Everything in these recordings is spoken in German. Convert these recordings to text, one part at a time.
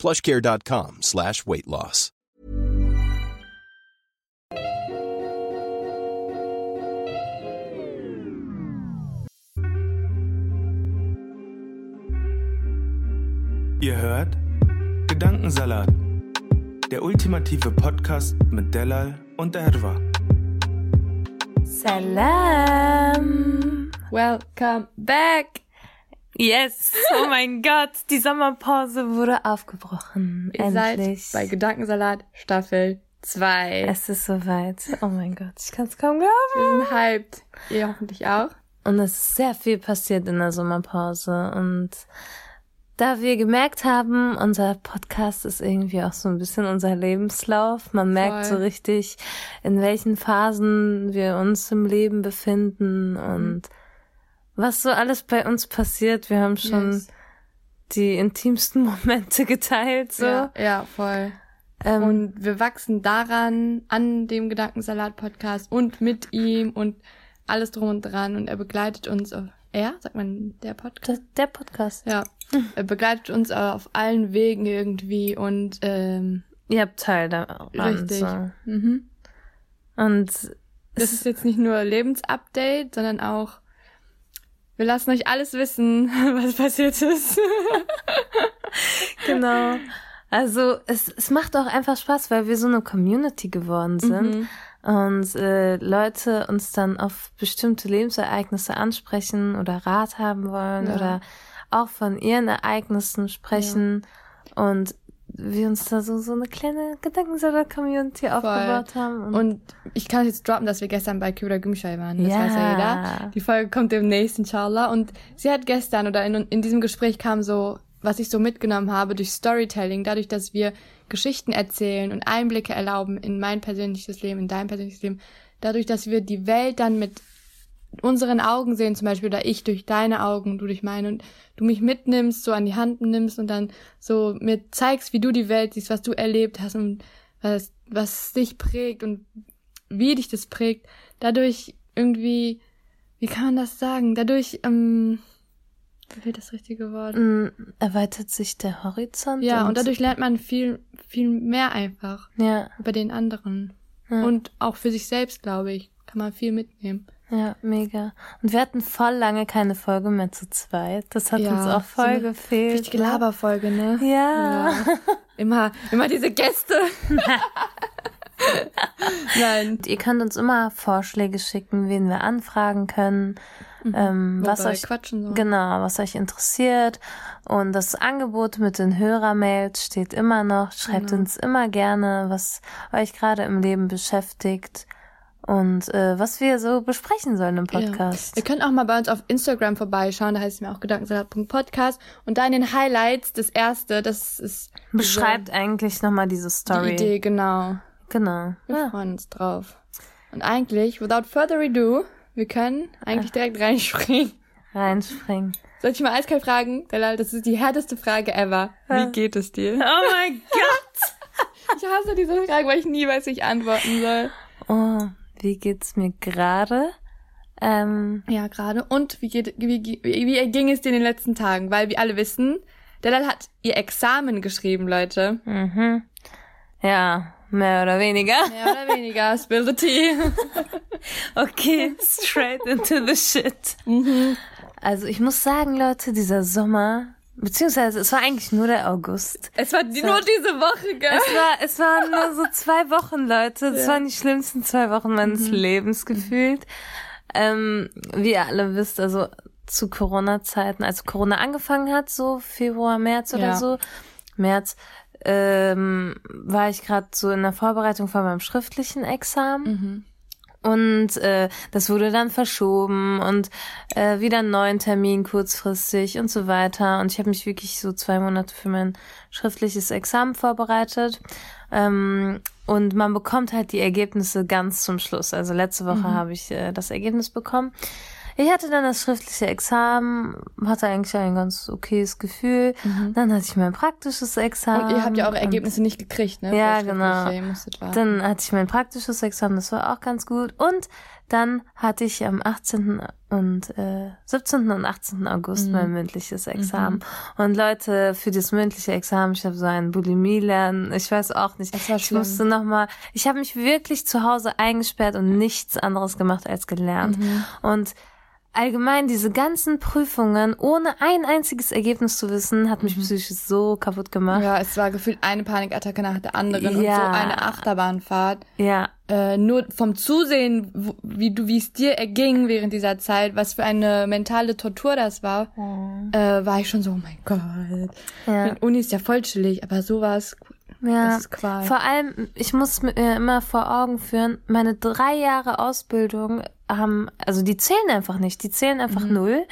plushcare.com slash weight loss. Ihr hört Gedankensalat, der ultimative Podcast mit Delal und Erwa. Salam. Welcome back. Yes. Oh mein Gott, die Sommerpause wurde aufgebrochen. Ihr Endlich. seid bei Gedankensalat Staffel 2. es ist soweit. Oh mein Gott, ich kann es kaum glauben. Wir sind hyped. Ihr hoffentlich auch. Und es ist sehr viel passiert in der Sommerpause. Und da wir gemerkt haben, unser Podcast ist irgendwie auch so ein bisschen unser Lebenslauf. Man merkt Voll. so richtig, in welchen Phasen wir uns im Leben befinden und was so alles bei uns passiert. Wir haben schon Yes. die intimsten Momente geteilt. So. Ja, ja, voll. Ähm, Und wir wachsen daran, an dem Gedankensalat-Podcast und mit ihm und alles drum und dran. Und er begleitet uns auf, er, sagt man, der Podcast? der, der Podcast. Ja. Er begleitet uns auf allen Wegen irgendwie und, ähm, Ihr habt Teil daran. richtig. So. Mhm. Und Das ist jetzt nicht nur Lebensupdate, sondern auch, wir lassen euch alles wissen, was passiert ist. Genau. Also es, es macht auch einfach Spaß, weil wir so eine Community geworden sind und äh, Leute uns dann auf bestimmte Lebensereignisse ansprechen oder Rat haben wollen Ja. oder auch von ihren Ereignissen sprechen und wir uns da so, so eine kleine Gedankensalat-Community aufgebaut haben. Und ich kann jetzt droppen, dass wir gestern bei Kübra Gümschei waren. Das Ja. weiß ja jeder. Die Folge kommt demnächst, inshallah. Und sie hat gestern oder in, in diesem Gespräch kam so, was ich so mitgenommen habe durch Storytelling, dadurch, dass wir Geschichten erzählen und Einblicke erlauben in mein persönliches Leben, in dein persönliches Leben, dadurch, dass wir die Welt dann mit unseren Augen sehen, zum Beispiel, oder ich durch deine Augen, du durch meine, und du mich mitnimmst, so an die Hand nimmst und dann so mir zeigst, wie du die Welt siehst, was du erlebt hast und was, was dich prägt und wie dich das prägt. Dadurch irgendwie, wie kann man das sagen? Dadurch, ähm, wie wird das richtige Wort? Mm, erweitert sich der Horizont. Ja, und dadurch lernt man viel, viel mehr einfach Ja, über den anderen. Ja. Und auch für sich selbst, glaube ich, kann man viel mitnehmen. Ja, mega. Und wir hatten voll lange keine Folge mehr zu zweit. Das hat Ja, uns auch so voll eine gefehlt. Richtige ne? Laberfolge, ne? Ja. Immer, immer diese Gäste. Nein. Und ihr könnt uns immer Vorschläge schicken, wen wir anfragen können, ähm, was euch quatschen so. genau, was euch interessiert. Und das Angebot mit den Hörermails steht immer noch. Schreibt Genau. uns immer gerne, was euch gerade im Leben beschäftigt und äh, was wir so besprechen sollen im Podcast. Ihr könnt auch mal bei uns auf Instagram vorbeischauen, da heißt es mir auch Gedankensalat.podcast. Und da in den Highlights, das erste, das ist Beschreibt eigentlich nochmal diese die Story. Idee, genau. Genau. Wir Ja. freuen uns drauf. Und eigentlich, without further ado, wir können eigentlich direkt reinspringen. Reinspringen. Soll ich mal eiskalt fragen? Delal, das ist die härteste Frage ever. Wie geht es dir? Oh mein Gott! Ich hasse diese Frage, weil ich nie weiß, wie ich antworten soll. Oh, wie geht's mir gerade? Ähm, Ja, gerade. Und wie, geht, wie, wie, wie ging es dir in den letzten Tagen? Weil wir alle wissen, Delal hat ihr Examen geschrieben, Leute. mhm. Ja, mehr oder weniger. Mehr oder weniger. Spill the tea. Okay, straight into the shit. Also ich muss sagen, Leute, dieser Sommer, beziehungsweise es war eigentlich nur der August. Es war die, nur diese Woche, gell? Es war, es waren nur so zwei Wochen, Leute. Es waren die schlimmsten zwei Wochen meines Lebens gefühlt. Ähm, wie ihr alle wisst, also zu Corona-Zeiten, als Corona angefangen hat, so Februar, März oder Ja. so, März, ähm, war ich gerade so in der Vorbereitung von meinem schriftlichen Examen. Und äh, das wurde dann verschoben und äh, wieder einen neuen Termin kurzfristig und so weiter. Und ich habe mich wirklich so zwei Monate für mein schriftliches Examen vorbereitet. Ähm, und man bekommt halt die Ergebnisse ganz zum Schluss. Also letzte Woche mhm. habe ich äh, das Ergebnis bekommen. Ich hatte dann das schriftliche Examen, hatte eigentlich ein ganz okayes Gefühl. Mhm. Dann hatte ich mein praktisches Examen. Und ihr habt ja eure Ergebnisse nicht gekriegt, ne? Ja, genau. Dann hatte ich mein praktisches Examen, das war auch ganz gut. Und dann hatte ich am 18. und äh, 17. und 18. August mhm. mein mündliches Examen. Mhm. Und Leute, für das mündliche Examen, ich habe so ein Bulimie lernen, ich weiß auch nicht. Ich musste noch mal, ich habe mich wirklich zu Hause eingesperrt und nichts anderes gemacht als gelernt. Mhm. Und allgemein diese ganzen Prüfungen ohne ein einziges Ergebnis zu wissen, hat mich mhm. psychisch so kaputt gemacht. Ja, es war gefühlt eine Panikattacke nach der anderen ja. und so eine Achterbahnfahrt. Ja. Äh, nur vom Zusehen, wie du, wie es dir erging während dieser Zeit, was für eine mentale Tortur das war, mhm. äh, war ich schon so, oh mein Gott. Ja. Uni ist ja voll chillig, aber sowas, ja, das ist Qual. vor allem, ich muss mir immer vor Augen führen, meine drei Jahre Ausbildung haben, also die zählen einfach nicht, die zählen einfach mhm. null,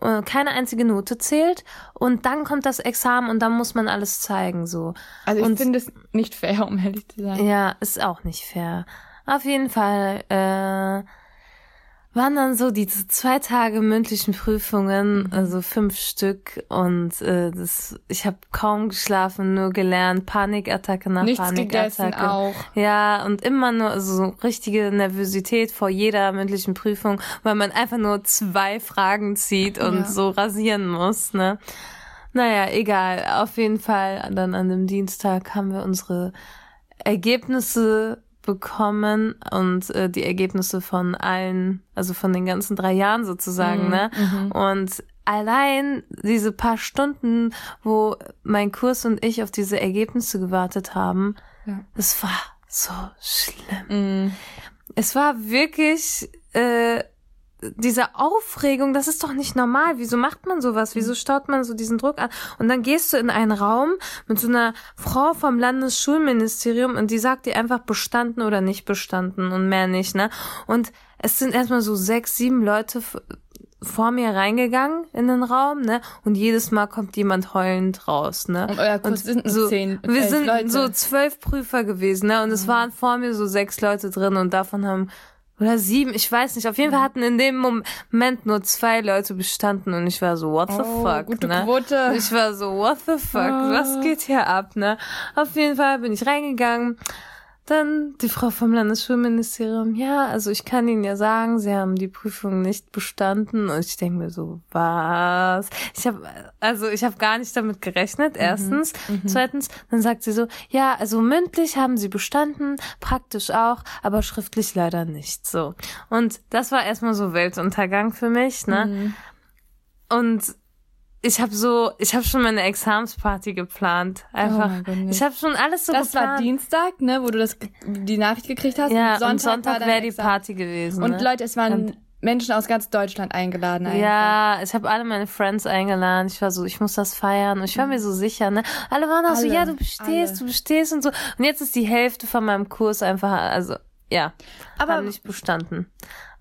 mhm. keine einzige Note zählt und dann kommt das Examen und dann muss man alles zeigen, so. Also ich finde es nicht fair, um ehrlich zu sein. Ja, ist auch nicht fair. Auf jeden Fall, äh, waren dann so diese zwei Tage mündlichen Prüfungen, mhm. also fünf Stück und äh, das, ich habe kaum geschlafen, nur gelernt, Panikattacke nach Nichts Panikattacke. auch. Ja, und immer nur also so richtige Nervosität vor jeder mündlichen Prüfung, weil man einfach nur zwei Fragen zieht und ja. so rasieren muss, ne? Naja, egal. Auf jeden Fall, dann an dem Dienstag haben wir unsere Ergebnisse bekommen und äh, die Ergebnisse von allen, also von den ganzen drei Jahren sozusagen, mhm, ne? Mhm. Und allein diese paar Stunden, wo mein Kurs und ich auf diese Ergebnisse gewartet haben, ja. das war so schlimm. Mhm. Es war wirklich äh, diese Aufregung, das ist doch nicht normal. Wieso macht man sowas? Wieso staut man so diesen Druck an? Und dann gehst du in einen Raum mit so einer Frau vom Landesschulministerium und die sagt dir einfach bestanden oder nicht bestanden und mehr nicht, ne? Und es sind erstmal so sechs, sieben Leute vor mir reingegangen in den Raum, ne? Und jedes Mal kommt jemand heulend raus, ne? Und euer Kurs sind so, zehn, wir sind Leute. so zwölf Prüfer gewesen, ne? Und es mhm. waren vor mir so sechs Leute drin und davon haben oder sieben, ich weiß nicht. Auf jeden Fall mhm. hatten in dem Moment nur zwei Leute bestanden und ich war so, what the oh, fuck, gute ne? Quote. Ich war so, what the fuck, oh. was geht hier ab, ne? Auf jeden Fall bin ich reingegangen dann die Frau vom Landesschulministerium, ja, also ich kann Ihnen ja sagen, Sie haben die Prüfung nicht bestanden. Und ich denke mir so, was? Ich habe also ich habe gar nicht damit gerechnet. Mhm, erstens, mhm. zweitens, dann sagt sie so, ja, also mündlich haben Sie bestanden, praktisch auch, aber schriftlich leider nicht. So und das war erstmal so Weltuntergang für mich, ne? Mhm. Und ich habe so, ich habe schon meine Examsparty geplant. Einfach. Oh ich habe schon alles so das geplant. Das war Dienstag, ne, wo du das die Nachricht gekriegt hast. Ja, Sonntag, Sonntag wäre die Party gewesen. Und ne? Leute, es waren und Menschen aus ganz Deutschland eingeladen. Einfach. Ja, ich habe alle meine Friends eingeladen. Ich war so, ich muss das feiern. Und ich war mir so sicher, ne? Alle waren auch alle, so, ja, du bestehst, alle. du bestehst und so. Und jetzt ist die Hälfte von meinem Kurs einfach, also ja, aber haben nicht bestanden.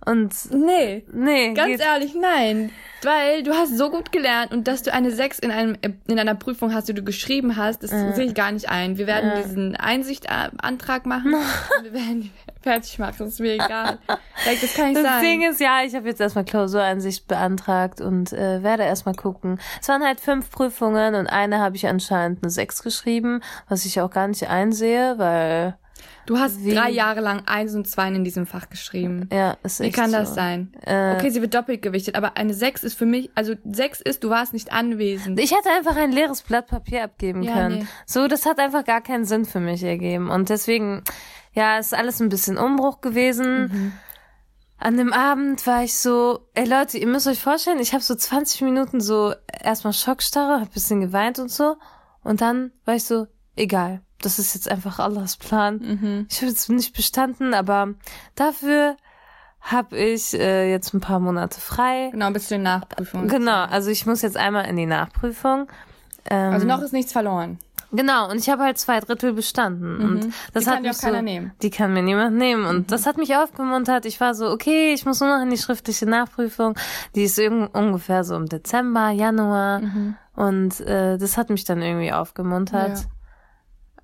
Und nee, nee, ganz ehrlich, nein, weil du hast so gut gelernt und dass du eine 6 in einem in einer Prüfung hast, die du geschrieben hast, das äh. sehe ich gar nicht ein. Wir werden äh. diesen Einsichtantrag machen wir werden die fertig machen, das ist mir egal. das kann ich das sagen. Ding ist, ja, ich habe jetzt erstmal Klausureinsicht beantragt und äh, werde erstmal gucken. Es waren halt fünf Prüfungen und eine habe ich anscheinend eine 6 geschrieben, was ich auch gar nicht einsehe, weil Du hast Wie? drei Jahre lang eins und zwei in diesem Fach geschrieben. Ja, ist echt Wie kann so. das sein? Äh, okay, sie wird doppelt gewichtet, aber eine sechs ist für mich, also sechs ist, du warst nicht anwesend. Ich hätte einfach ein leeres Blatt Papier abgeben ja, können. Nee. So, das hat einfach gar keinen Sinn für mich ergeben. Und deswegen, ja, ist alles ein bisschen Umbruch gewesen. Mhm. An dem Abend war ich so, ey Leute, ihr müsst euch vorstellen, ich habe so 20 Minuten so erstmal Schockstarre, hab bisschen geweint und so. Und dann war ich so, egal das ist jetzt einfach Allahs Plan. Mhm. Ich habe jetzt nicht bestanden, aber dafür habe ich äh, jetzt ein paar Monate frei. Genau, bis zur Nachprüfung. Genau, also ich muss jetzt einmal in die Nachprüfung. Ähm, also noch ist nichts verloren. Genau, und ich habe halt zwei Drittel bestanden. Mhm. Und das Die hat kann mich auch keiner so, nehmen. Die kann mir niemand nehmen. Und Mhm. das hat mich aufgemuntert. Ich war so, okay, ich muss nur noch in die schriftliche Nachprüfung. Die ist ungefähr so im Dezember, Januar. Mhm. Und äh, das hat mich dann irgendwie aufgemuntert.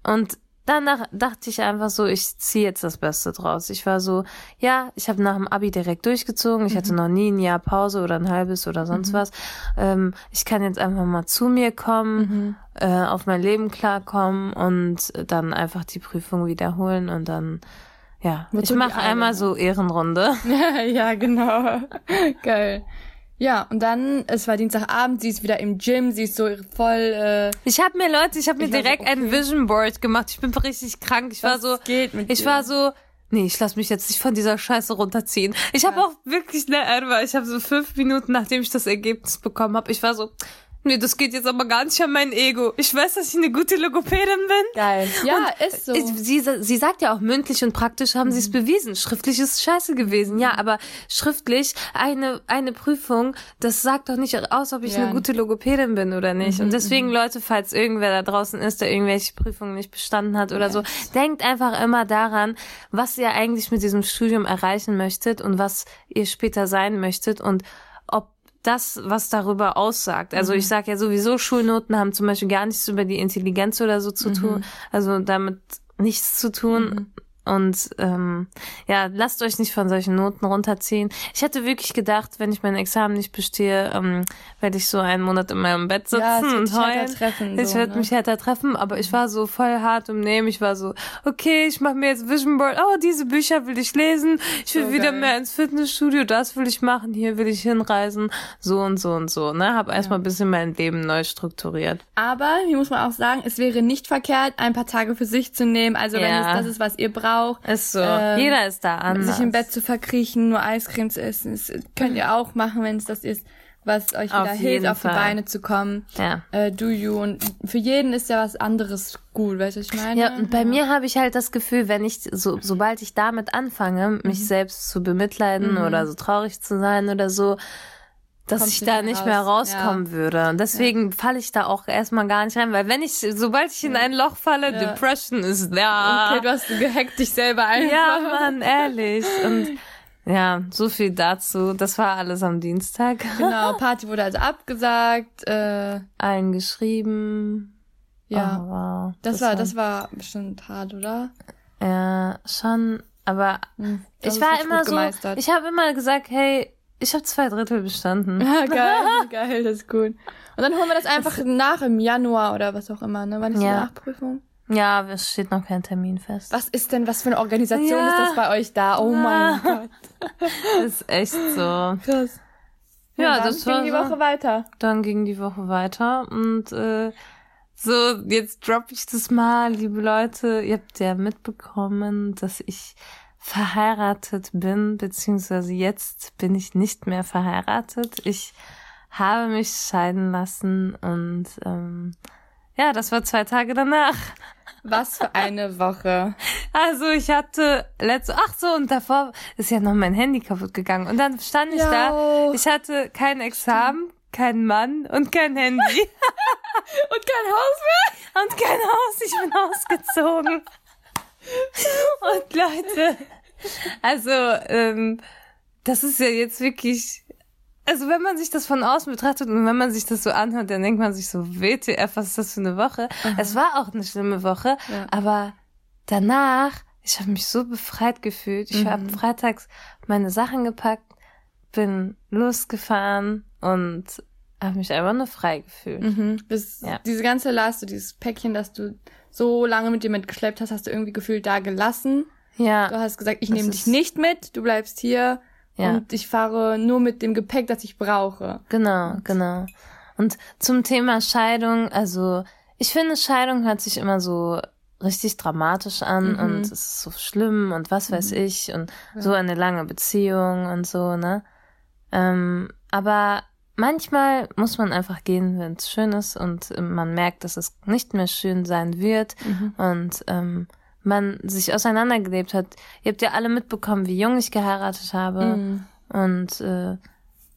Und danach dachte ich einfach so, ich ziehe jetzt das Beste draus. Ich war so, ja, ich habe nach dem Abi direkt durchgezogen. Ich hatte noch nie ein Jahr Pause oder ein halbes oder sonst was. Ähm, ich kann jetzt einfach mal zu mir kommen, äh, auf mein Leben klarkommen und dann einfach die Prüfung wiederholen und dann, ja, Wozu ich mache einmal ne? so Ehrenrunde. ja, genau. Geil. Ja, und dann, es war Dienstagabend, sie ist wieder im Gym, sie ist so voll, äh, Ich habe mir Leute, ich habe mir war so, direkt ein okay. Vision Board gemacht. Ich bin richtig krank. Ich war Was so, geht mit ich dir? war so, nee, ich lass mich jetzt nicht von dieser Scheiße runterziehen. Ich habe auch wirklich ne, ich habe so fünf Minuten, nachdem ich das Ergebnis bekommen habe, ich war so, nee, das geht jetzt aber gar nicht an mein Ego. Ich weiß, dass ich eine gute Logopädin bin. geil. Ja, ist so. Sie, sie sagt ja auch mündlich und praktisch haben sie es bewiesen. Schriftlich ist scheiße gewesen. Ja, aber schriftlich eine, eine Prüfung, das sagt doch nicht aus, ob ich Ja. eine gute Logopädin bin oder nicht. und deswegen, Leute, falls irgendwer da draußen ist, der irgendwelche Prüfungen nicht bestanden hat oder so, denkt einfach immer daran, was ihr eigentlich mit diesem Studium erreichen möchtet und was ihr später sein möchtet und das, was darüber aussagt. Also ich sage ja sowieso, Schulnoten haben zum Beispiel gar nichts über die Intelligenz oder so zu tun, also damit nichts zu tun. Und ähm, ja, lasst euch nicht von solchen Noten runterziehen. Ich hätte wirklich gedacht, wenn ich mein Examen nicht bestehe, ähm, werde ich so einen Monat in meinem Bett sitzen Ja, und heulen. treffen, ich so, werde ne? mich härter treffen, aber ich war so voll hart im Nehmen. Ich war so, okay, ich mache mir jetzt Vision Board. Oh, diese Bücher will ich lesen. Ich will So wieder geil. mehr ins Fitnessstudio. Das will ich machen. Hier will ich hinreisen. So und so und so. Ne, habe erstmal ein bisschen mein Leben neu strukturiert. Aber, hier muss man auch sagen, es wäre nicht verkehrt, ein paar Tage für sich zu nehmen. Also wenn Ja. es das ist, was ihr braucht. Ist so. Ähm, Jeder ist da anders. Sich im Bett zu verkriechen, nur Eiscreme zu essen, das könnt ihr auch machen, wenn es das ist, was euch Auf wieder hilft, jeden auf die Fall. Beine zu kommen. Ja. Äh, do you. Und für jeden ist ja was anderes gut, weißt du, was ich meine? Ja, und bei mir habe ich halt das Gefühl, wenn ich, so, sobald ich damit anfange, mich Mhm. selbst zu bemitleiden oder so traurig zu sein oder so, dass ich da nicht raus. mehr rauskommen Ja. würde. Und deswegen falle ich da auch erstmal gar nicht rein, weil wenn ich, sobald ich in ein Loch falle, Ja. Depression ist da. Okay, du hast gehackt dich selber einfach. ja, Mann, ehrlich. Und ja, so viel dazu. Das war alles am Dienstag. Genau, Party wurde also abgesagt. Äh, Allen geschrieben. ja, Oh, wow. das, war, das war bestimmt hart, oder? Ja, schon, aber Hm, das ich war immer so, gemeistert. ich habe immer gesagt, hey, ich habe zwei Drittel bestanden. Ja, geil, geil, das ist gut. Und dann holen wir das einfach nach im Januar oder was auch immer, ne? Wann ist Ja. die Nachprüfung? Ja, es steht noch kein Termin fest. Was ist denn, was für eine Organisation Ja. ist das bei euch da? Oh mein Gott. ist echt so. Krass. Ja, dann das ging die so. Woche weiter. Dann ging die Woche weiter und äh, so, jetzt droppe ich das mal, liebe Leute. Ihr habt ja mitbekommen, dass ich verheiratet bin, beziehungsweise jetzt bin ich nicht mehr verheiratet. Ich habe mich scheiden lassen und ähm, ja, das war zwei Tage danach. Was für eine Woche. Also ich hatte letzte, ach so, und davor ist ja noch mein Handy kaputt gegangen. Und dann stand ich Ja. da, ich hatte kein Examen, keinen Mann und kein Handy Und kein Haus mehr? und kein Haus. Ich bin ausgezogen. Und Leute, also ähm, das ist ja jetzt wirklich, also wenn man sich das von außen betrachtet und wenn man sich das so anhört, dann denkt man sich so, WTF, was ist das für eine Woche? Es war auch eine schlimme Woche, Ja. aber danach, ich habe mich so befreit gefühlt. Ich habe freitags meine Sachen gepackt, bin losgefahren und habe mich einfach nur frei gefühlt. Mhm. Das, Ja. Diese ganze Last, so dieses Päckchen, das du so lange mit dir mitgeschleppt hast, hast du irgendwie gefühlt da gelassen. Ja, Du hast gesagt, ich nehme dich nicht mit, du bleibst hier Ja. und ich fahre nur mit dem Gepäck, das ich brauche. Genau, genau. Und zum Thema Scheidung, also ich finde, Scheidung hört sich immer so richtig dramatisch an Mhm. und es ist so schlimm und was weiß ich und so eine lange Beziehung und so, ne? Ähm, aber manchmal muss man einfach gehen, wenn es schön ist und man merkt, dass es nicht mehr schön sein wird und ähm, man sich auseinandergelebt hat. Ihr habt ja alle mitbekommen, wie jung ich geheiratet habe Mhm. und äh,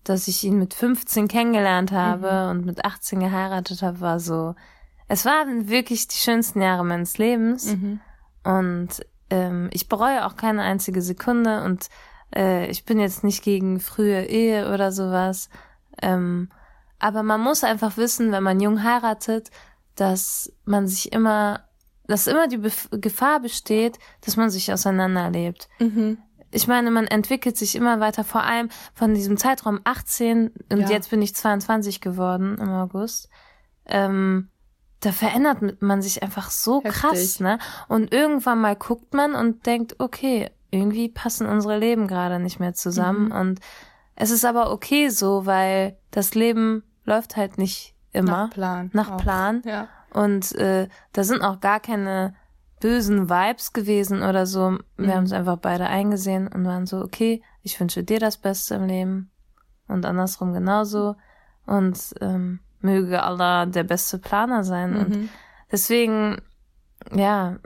dass ich ihn mit 15 kennengelernt habe und mit 18 geheiratet habe, war so es waren wirklich die schönsten Jahre meines Lebens. Mhm. Und ähm, ich bereue auch keine einzige Sekunde und äh, ich bin jetzt nicht gegen frühe Ehe oder sowas. Ähm, aber man muss einfach wissen, wenn man jung heiratet, dass man sich immer, dass immer die Bef Gefahr besteht, dass man sich auseinanderlebt. Mhm. Ich meine, man entwickelt sich immer weiter, vor allem von diesem Zeitraum 18 und Ja. jetzt bin ich 22 geworden im August. Ähm, da verändert man sich einfach so Heftig. krass, ne? Und irgendwann mal guckt man und denkt, okay, irgendwie passen unsere Leben gerade nicht mehr zusammen. Mhm. Und es ist aber okay so, weil das Leben läuft halt nicht immer Nach Plan. nach. Plan. Ja. Und äh, da sind auch gar keine bösen Vibes gewesen oder so. Wir Mhm. haben es einfach beide eingesehen und waren so, okay, ich wünsche dir das Beste im Leben und andersrum genauso. Und ähm, möge Allah der beste Planer sein. Und Mhm. deswegen, ja,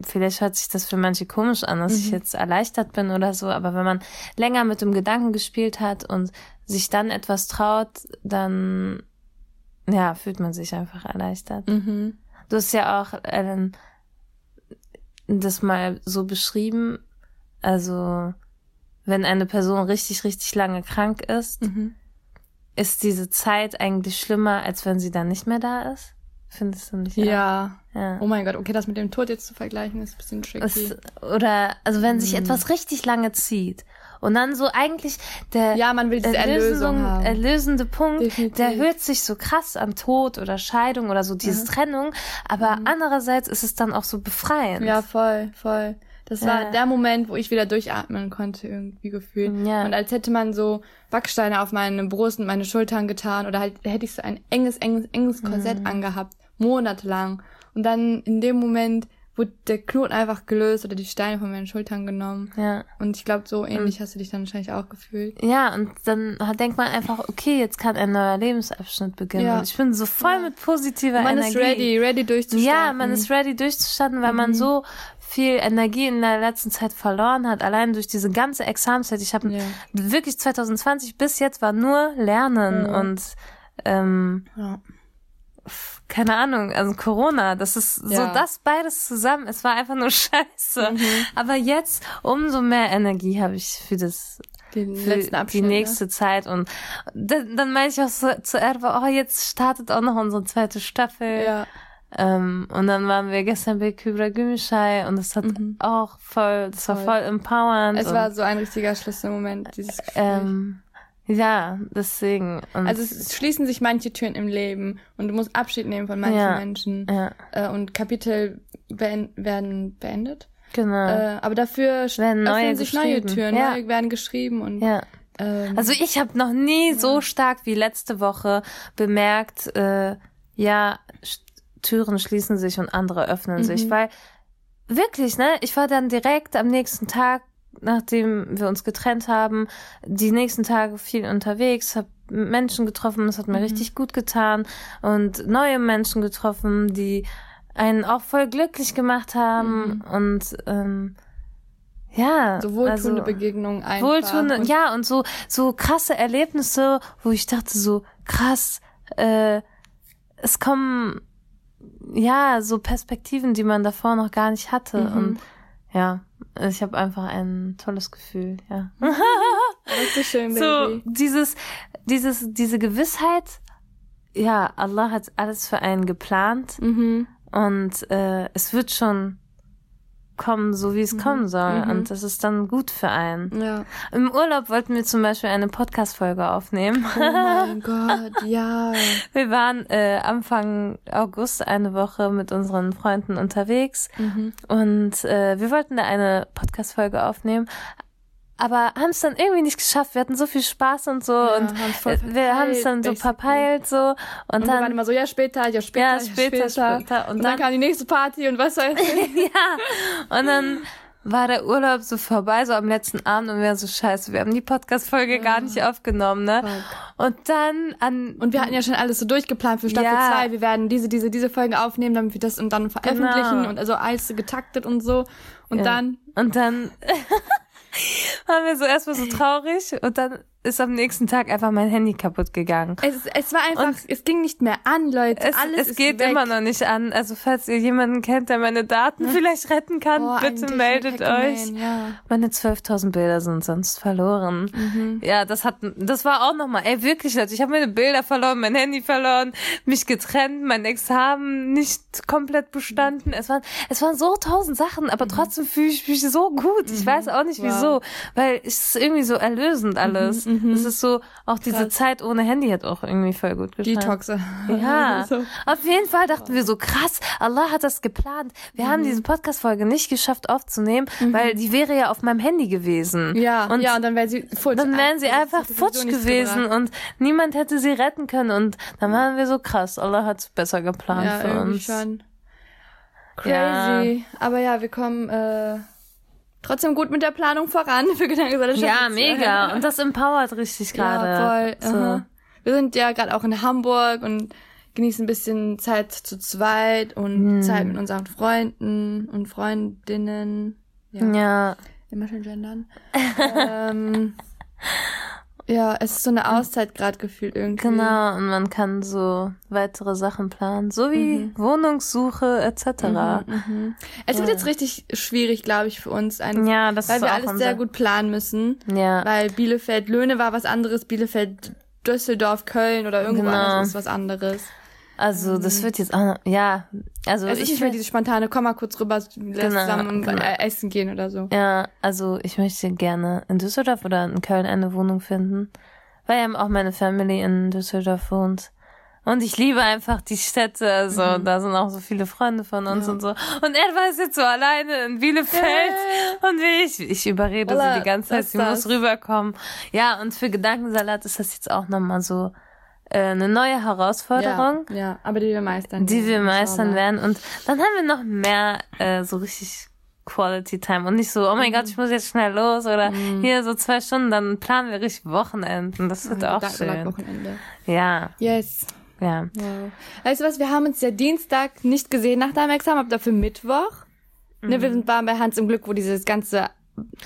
vielleicht hört sich das für manche komisch an, dass ich Mhm. jetzt erleichtert bin oder so, aber wenn man länger mit dem Gedanken gespielt hat und sich dann etwas traut, dann ja, fühlt man sich einfach erleichtert. Mhm. Du hast ja auch Ellen das mal so beschrieben, also wenn eine Person richtig, richtig lange krank ist, Mhm. ist diese Zeit eigentlich schlimmer, als wenn sie dann nicht mehr da ist? Findest du nicht? Ja. ja. Oh mein Gott, okay, das mit dem Tod jetzt zu vergleichen ist ein bisschen tricky. Es, oder, also wenn sich Mhm. etwas richtig lange zieht und dann so eigentlich der ja, man will diese Erlösung haben. erlösende Punkt, Definitiv. der hört sich so krass an Tod oder Scheidung oder so, diese Mhm. Trennung, aber andererseits ist es dann auch so befreiend. Ja, voll, voll. Das war Ja. der Moment, wo ich wieder durchatmen konnte, irgendwie gefühlt. Ja. Und als hätte man so Backsteine auf meine Brust und meine Schultern getan oder halt hätte ich so ein enges, enges, enges Korsett Mhm. angehabt, monatelang. Und dann in dem Moment wurde der Knoten einfach gelöst oder die Steine von meinen Schultern genommen. Ja. Und ich glaube, so ähnlich hast du dich dann wahrscheinlich auch gefühlt. Ja, und dann denkt man einfach, okay, jetzt kann ein neuer Lebensabschnitt beginnen. Ja. Und ich bin so voll mit positiver Man Energie. ist ready, ready durchzustarten. Ja, man ist ready durchzustarten, weil man so viel Energie in der letzten Zeit verloren hat, allein durch diese ganze Examenszeit. Ich habe Ja. wirklich 2020 bis jetzt war nur Lernen Mhm. und ähm, Ja. Keine Ahnung, also Corona, das ist so Ja. das beides zusammen. Es war einfach nur scheiße. Mhm. Aber jetzt umso mehr Energie habe ich für das für die nächste Zeit und dann, dann meine ich auch so zu Erwa, oh, jetzt startet auch noch unsere zweite Staffel. Ja. Ähm, und dann waren wir gestern bei Kübra Gümüşay und das hat Mhm. auch voll, das war Voll. voll empowernd. Es war so ein richtiger Schlüsselmoment, dieses Gespräch. ähm, ja, deswegen. Und, Also es schließen sich manche Türen im Leben und du musst Abschied nehmen von manchen Ja. Menschen ja, äh, und Kapitel been werden beendet. genau. Äh, aber dafür Werden neue öffnen sich neue. Türen, Ja. neue werden geschrieben und ja. ähm, Also ich habe noch nie so stark wie letzte Woche bemerkt, äh, ja, Türen schließen sich und andere öffnen Mhm. sich, weil wirklich, ne, ich war dann direkt am nächsten Tag, nachdem wir uns getrennt haben, die nächsten Tage viel unterwegs, habe Menschen getroffen, es hat mir Mhm. richtig gut getan und neue Menschen getroffen, die einen auch voll glücklich gemacht haben und ähm, ja, so wohltuende also, Begegnungen einfach. Wohltuende, und, ja, und so, so krasse Erlebnisse, wo ich dachte so, krass, äh, es kommen, ja, so Perspektiven, die man davor noch gar nicht hatte. Mhm. Und ja, ich habe einfach ein tolles Gefühl, ja. Richtig schön, so, Baby. dieses, dieses, diese Gewissheit, ja, Allah hat alles für einen geplant Mhm. und äh, es wird schon kommen, so wie es kommen soll. Mhm. Und das ist dann gut für einen. Ja. Im Urlaub wollten wir zum Beispiel eine Podcast-Folge aufnehmen. Oh mein Gott, ja. Wir waren äh, Anfang August eine Woche mit unseren Freunden unterwegs Mhm. und äh, wir wollten da eine Podcast-Folge aufnehmen, aber haben es dann irgendwie nicht geschafft. Wir hatten so viel Spaß und so Ja, und äh, wir haben es dann so verpeilt, so und, Und, wir waren dann immer so, ja, später, ja, später, ja ja, später, später, Und, und dann, dann kam die nächste Party und was weiß ich. ja und dann war der Urlaub so vorbei, so am letzten Abend und wir waren so scheiße, wir haben die Podcast-Folge gar nicht aufgenommen, ne? Und dann an Und wir hatten ja schon alles so durchgeplant für Staffel Ja. 2. Wir werden diese, diese, diese Folgen aufnehmen, damit wir das und dann veröffentlichen Genau. und also alles getaktet und so. Und Ja. dann, Und dann waren wir so erstmal so traurig und dann ist am nächsten Tag einfach mein Handy kaputt gegangen. Es, es war einfach, Und es ging nicht mehr an, Leute. Es, Alles es ist geht weg. immer noch nicht an. Also falls ihr jemanden kennt, der meine Daten vielleicht retten kann, Oh, bitte meldet euch. Ja. Meine 12.000 Bilder sind sonst verloren. Mhm. Ja, das hat, das war auch nochmal, ey, wirklich, Leute, ich habe meine Bilder verloren, mein Handy verloren, mich getrennt, mein Examen nicht komplett bestanden. Es waren, es waren so tausend Sachen, aber trotzdem fühle ich mich so gut. Ich weiß auch nicht Mhm. Wow. Mhm, wieso, weil es ist irgendwie so erlösend alles. Es ist so, auch diese Zeit ohne Handy hat auch irgendwie voll gut getan. Detoxe. Ja, so. auf jeden Fall dachten wir so, krass, Allah hat das geplant. Wir Mhm. haben diese Podcast-Folge nicht geschafft aufzunehmen, weil die wäre ja auf meinem Handy gewesen. Ja, und ja, und dann wäre sie futsch. dann wären sie das einfach futsch gewesen gebracht. und niemand hätte sie retten können. Und dann waren wir so krass, Allah hat es besser geplant Ja, für uns. schon. Ja. Crazy. Aber ja, wir kommen äh, trotzdem gut mit der Planung voran für Gedankensalat. Ja, mega. Und das empowert richtig gerade. Ja, voll. So. Wir sind ja gerade auch in Hamburg und genießen ein bisschen Zeit zu zweit und Hm. Zeit mit unseren Freunden und Freundinnen. Ja, Ja, immer schön gendern. ähm, ja, es ist so eine Auszeit gerade gefühlt irgendwie. genau. Und man kann so weitere Sachen planen, so wie Mhm. Wohnungssuche etc. Es wird jetzt richtig schwierig, glaube ich, für uns. Ein, Ja, das weil ist wir alles unser- sehr gut planen müssen. Ja. Weil Bielefeld, Löhne war was anderes, Bielefeld, Düsseldorf, Köln oder irgendwo Genau. anders ist was anderes. Also das wird jetzt auch noch, ja, also Es ist ich nicht mehr will- diese spontane, komm mal kurz rüber, Genau, zusammen genau. äh, essen gehen oder so. ja, also ich möchte gerne in Düsseldorf oder in Köln eine Wohnung finden, weil ja auch meine Family in Düsseldorf wohnt. Und ich liebe einfach die Städte, also Mhm. da sind auch so viele Freunde von uns und so. Und er war jetzt so alleine in Bielefeld und wie ich, ich überrede Wallah, sie die ganze Zeit, sie ist muss rüberkommen. Ja, und für Gedankensalat ist das jetzt auch nochmal so eine neue Herausforderung. Ja, ja, aber die wir meistern. die wir werden, meistern inshallah. werden. Und dann haben wir noch mehr äh, so richtig Quality Time und nicht so, oh mein Mhm. Gott, ich muss jetzt schnell los oder hier so zwei Stunden, dann planen wir richtig Wochenenden. Das wird auch Gedankensalat schön. Wochenende. Ja, Yes. ja. Wow. Weißt du was, wir haben uns ja Dienstag nicht gesehen nach deinem Examen, aber dafür Mittwoch. Ne, wir sind- waren bei Hans im Glück, wo dieses ganze,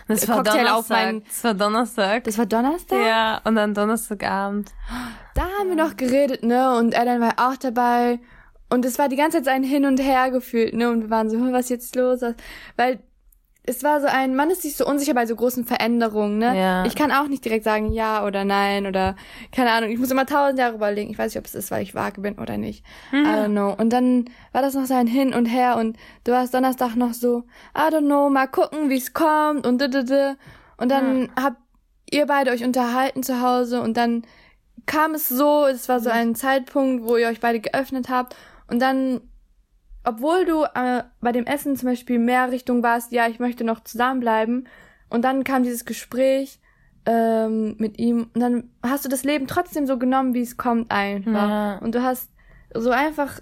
Das war Cocktail auf Donnerstag. meinen- das war Donnerstag. das war Donnerstag? ja, und dann Donnerstagabend. Da haben wir noch geredet, ne, und dann war auch dabei. Und es war die ganze Zeit ein Hin und Her gefühlt, ne, und wir waren so, was ist jetzt los? Weil es war so ein, man ist sich so unsicher bei so großen Veränderungen, ne? Ja. Ich kann auch nicht direkt sagen ja oder nein oder keine Ahnung. Ich muss immer tausend Jahre überlegen. Ich weiß nicht, ob es ist, weil ich vage bin oder nicht. I don't know. Und dann war das noch so ein Hin und Her und du warst Donnerstag noch so, I don't know, mal gucken, wie es kommt und d -d -d. Und dann habt ihr beide euch unterhalten zu Hause und dann kam es so, es war so ein Zeitpunkt, wo ihr euch beide geöffnet habt und dann obwohl du äh, bei dem Essen zum Beispiel mehr Richtung warst, ja, ich möchte noch zusammenbleiben. Und dann kam dieses Gespräch ähm, mit ihm und dann hast du das Leben trotzdem so genommen, wie es kommt einfach. Ja. Und du hast so einfach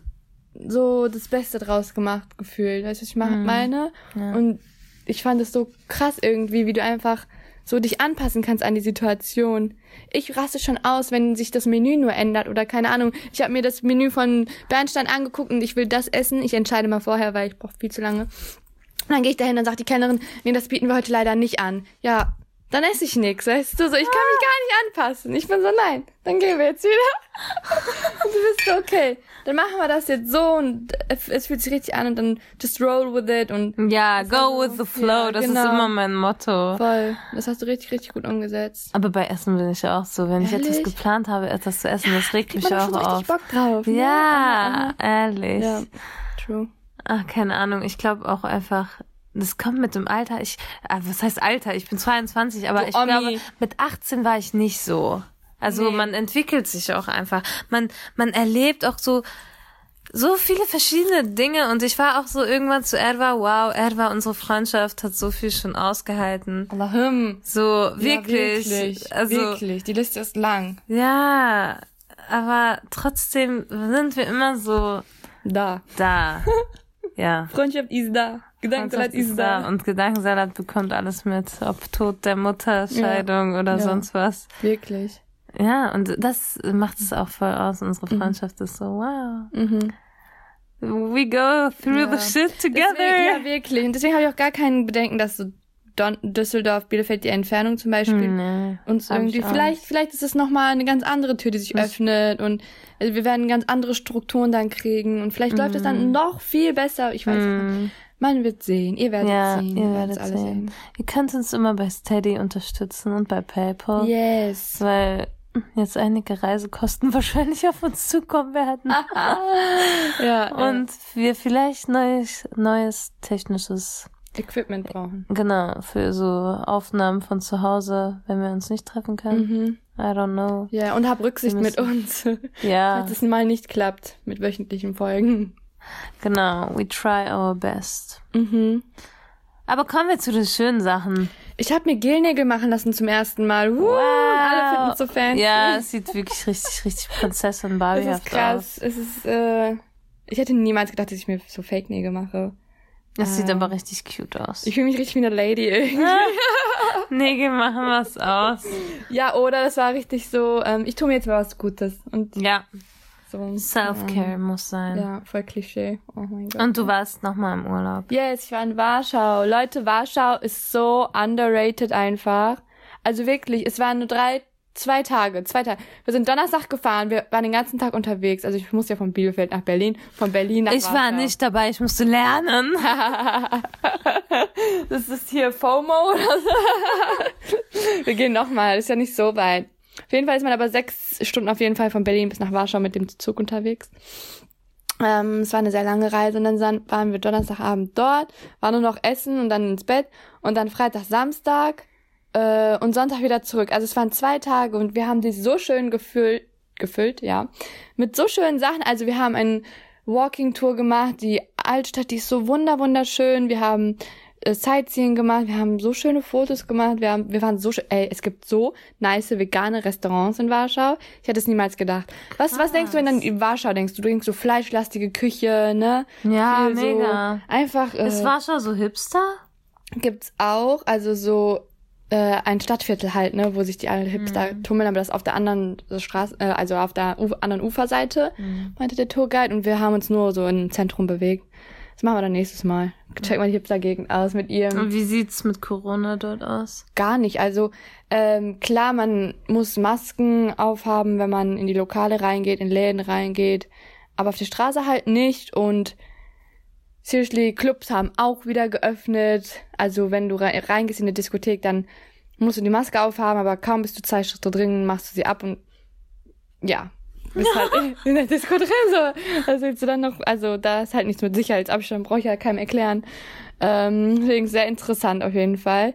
so das Beste draus gemacht gefühlt. Weißt du, was ich mach- meine? Und ich fand es so krass irgendwie, wie du einfach so dich anpassen kannst an die Situation. Ich raste schon aus, wenn sich das Menü nur ändert oder keine Ahnung. Ich habe mir das Menü von Bernstein angeguckt und ich will das essen. Ich entscheide mal vorher, weil ich brauche viel zu lange. Und dann gehe ich dahin und sagt die Kellnerin, nee, das bieten wir heute leider nicht an. Ja, dann esse ich nix, weißt du? So, ich kann mich gar nicht anpassen. Ich bin so, nein, dann gehen wir jetzt wieder. und du bist so, okay, dann machen wir das jetzt so und es fühlt sich richtig an und dann just roll with it und Ja, go with the flow, ja, das genau. ist immer mein Motto. voll. Das hast du richtig, richtig gut umgesetzt. Aber bei Essen bin ich auch so. Wenn ich etwas Ehrlich? geplant habe, etwas zu essen, das regt mich auch schon auf. Bock drauf. ne? Ja, Aha, ehrlich. Ja, true. Ach, keine Ahnung. Ich glaube auch einfach, das kommt mit dem Alter. Ich, ah, was heißt Alter? Ich bin 22, aber Du ich Omi. glaube, mit 18 war ich nicht so. Also Nee. man entwickelt sich auch einfach. Man, man erlebt auch so, so viele verschiedene Dinge und ich war auch so irgendwann zu Erwa, wow, Erwa, unsere Freundschaft hat so viel schon ausgehalten. Allahum. So, wirklich. Ja, wirklich. Also, wirklich. Die Liste ist lang. ja, aber trotzdem sind wir immer so Da. da. ja. Freundschaft ist da. Gedankensalat ist da. Und Gedankensalat bekommt alles mit, ob Tod der Mutter, Scheidung oder Ja. sonst was. Wirklich. Ja, und das macht es auch voll aus. Unsere Freundschaft ist so, wow. Mhm. We go through Ja. the shit together. Deswegen, ja, wirklich. Und deswegen habe ich auch gar keinen Bedenken, dass so Don Düsseldorf, Bielefeld die Entfernung zum Beispiel Nee, uns irgendwie vielleicht vielleicht ist es noch mal eine ganz andere Tür, die sich öffnet und also wir werden ganz andere Strukturen dann kriegen und vielleicht läuft es Mhm. dann noch viel besser. Ich weiß es nicht. Man wird sehen. Ihr werdet Ja, sehen. ihr werdet werdet sehen. Ihr könnt uns immer bei Steady unterstützen und bei PayPal. Yes. Weil jetzt einige Reisekosten wahrscheinlich auf uns zukommen werden. Ja. Und wir vielleicht neues, neues technisches, Equipment brauchen. genau, für so Aufnahmen von zu Hause, wenn wir uns nicht treffen können. Mhm. I don't know. Ja, und hab Rücksicht mit uns. Ja, Falls es mal nicht klappt mit wöchentlichen Folgen. Genau. We try our best. Mhm. Aber kommen wir zu den schönen Sachen. Ich habe mir Gelnägel machen lassen zum ersten Mal. Uh, Alle finden es so fancy. Ja, es sieht wirklich richtig, richtig Prinzessin es Barbiehaft ist krass. Es ist, äh, ich hätte niemals gedacht, dass ich mir so Fake-Nägel mache. aus. Es sieht Ähm, aber richtig cute aus. Ich fühle mich richtig wie eine Lady irgendwie. Nägel machen was aus. Ja, oder das war richtig so, ähm, ich tue mir jetzt mal was Gutes. Und Ja, so. Self-Care muss sein. Ja, voll Klischee. Oh mein Gott. Und du warst nochmal im Urlaub. Yes, ich war in Warschau. Leute, Warschau ist so underrated einfach. Also wirklich, es waren nur drei, zwei Tage, zwei Tage. Wir sind Donnerstag gefahren, wir waren den ganzen Tag unterwegs. Also ich musste ja von Bielefeld nach Berlin, von Berlin nach Ich Warschau. war nicht dabei, ich musste lernen. Das ist hier FOMO oder so. Wir gehen nochmal, ist ja nicht so weit. Auf jeden Fall ist man aber sechs Stunden auf jeden Fall von Berlin bis nach Warschau mit dem Zug unterwegs. Ähm, es war eine sehr lange Reise und dann waren wir Donnerstagabend dort, waren nur noch essen und dann ins Bett und dann Freitag, Samstag äh, und Sonntag wieder zurück. Also es waren zwei Tage und wir haben die so schön gefüllt, gefüllt, ja, mit so schönen Sachen. Also wir haben eine Walking-Tour gemacht, die Altstadt, die ist so wunder wunderschön. Wir haben äh, Sightseeing gemacht, wir haben so schöne Fotos gemacht, wir haben, wir waren so, schön- ey, es gibt so nice vegane Restaurants in Warschau. Ich hätte es niemals gedacht. Was, was denkst du, wenn du in Warschau denkst? Du denkst so fleischlastige Küche, ne? Ja, Viel mega. So, einfach, äh, Es war schon so hipster. gibt's auch, also so äh, ein Stadtviertel halt, ne, wo sich die alle Hipster tummeln, aber das auf der anderen Straße, äh, also auf der Uf anderen Uferseite, meinte der Tourguide, und wir haben uns nur so im Zentrum bewegt. Das machen wir dann nächstes Mal. Check mal die Hipster-Gegend aus mit ihrem. Und wie sieht's mit Corona dort aus? Gar nicht. Also ähm, klar, man muss Masken aufhaben, wenn man in die Lokale reingeht, in Läden reingeht, aber auf der Straße halt nicht. Und seriously, Clubs haben auch wieder geöffnet. Also wenn du re reingehst in eine Diskothek, dann musst du die Maske aufhaben, aber kaum bist du zwei Schritte drin, machst du sie ab und ja. Bist halt in der Disco drin, so. Was willst du dann noch? Also, da ist halt nichts mit Sicherheitsabstand, brauche ich ja keinem erklären. Ähm, deswegen sehr interessant auf jeden Fall.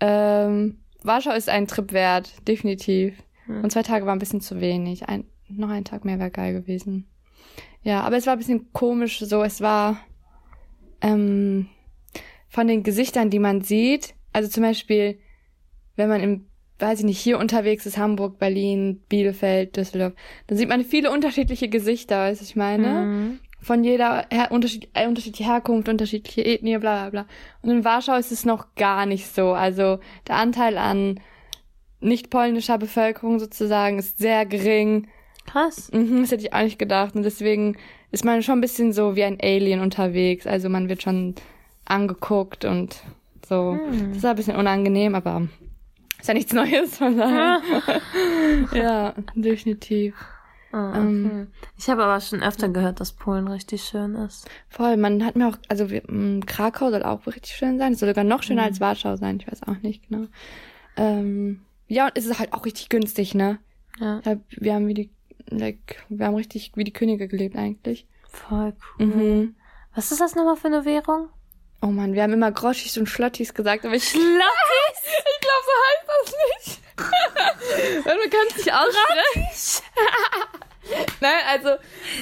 Ähm, Warschau ist ein Trip wert, definitiv. Und zwei Tage war ein bisschen zu wenig. Ein, noch ein Tag mehr wäre geil gewesen. Ja, aber es war ein bisschen komisch so. Es war ähm, von den Gesichtern, die man sieht. Also zum Beispiel, wenn man im, weiß ich nicht, hier unterwegs ist, Hamburg, Berlin, Bielefeld, Düsseldorf, dann sieht man viele unterschiedliche Gesichter, weißt du, ich meine? Mhm. von jeder her unterschied äh, unterschiedliche Herkunft, unterschiedliche Ethnie, bla bla bla. Und in Warschau ist es noch gar nicht so. Also der Anteil an nicht polnischer Bevölkerung sozusagen ist sehr gering. Krass. Mhm, das hätte ich auch nicht gedacht. Und deswegen ist man schon ein bisschen so wie ein Alien unterwegs. Also man wird schon angeguckt und so. Das ist ein bisschen unangenehm, aber ist ja nichts Neues von daher. ja, definitiv. Ah, okay. Ähm. ich habe aber schon öfter gehört, dass Polen richtig schön ist. Voll, man hat mir auch, also wir, Krakau soll auch richtig schön sein. Es soll sogar noch schöner als Warschau sein, ich weiß auch nicht genau. Ähm, ja, und es ist halt auch richtig günstig, ne? Ja, Ja, wir haben wie die, like, wir haben richtig wie die Könige gelebt eigentlich. voll cool. Mhm. Was ist das nochmal für eine Währung? Oh man, wir haben immer Groschis und Schlottis gesagt, aber ich, ich glaube, so heißt das nicht. Weil man kann es nicht aussprechen. Nein, also,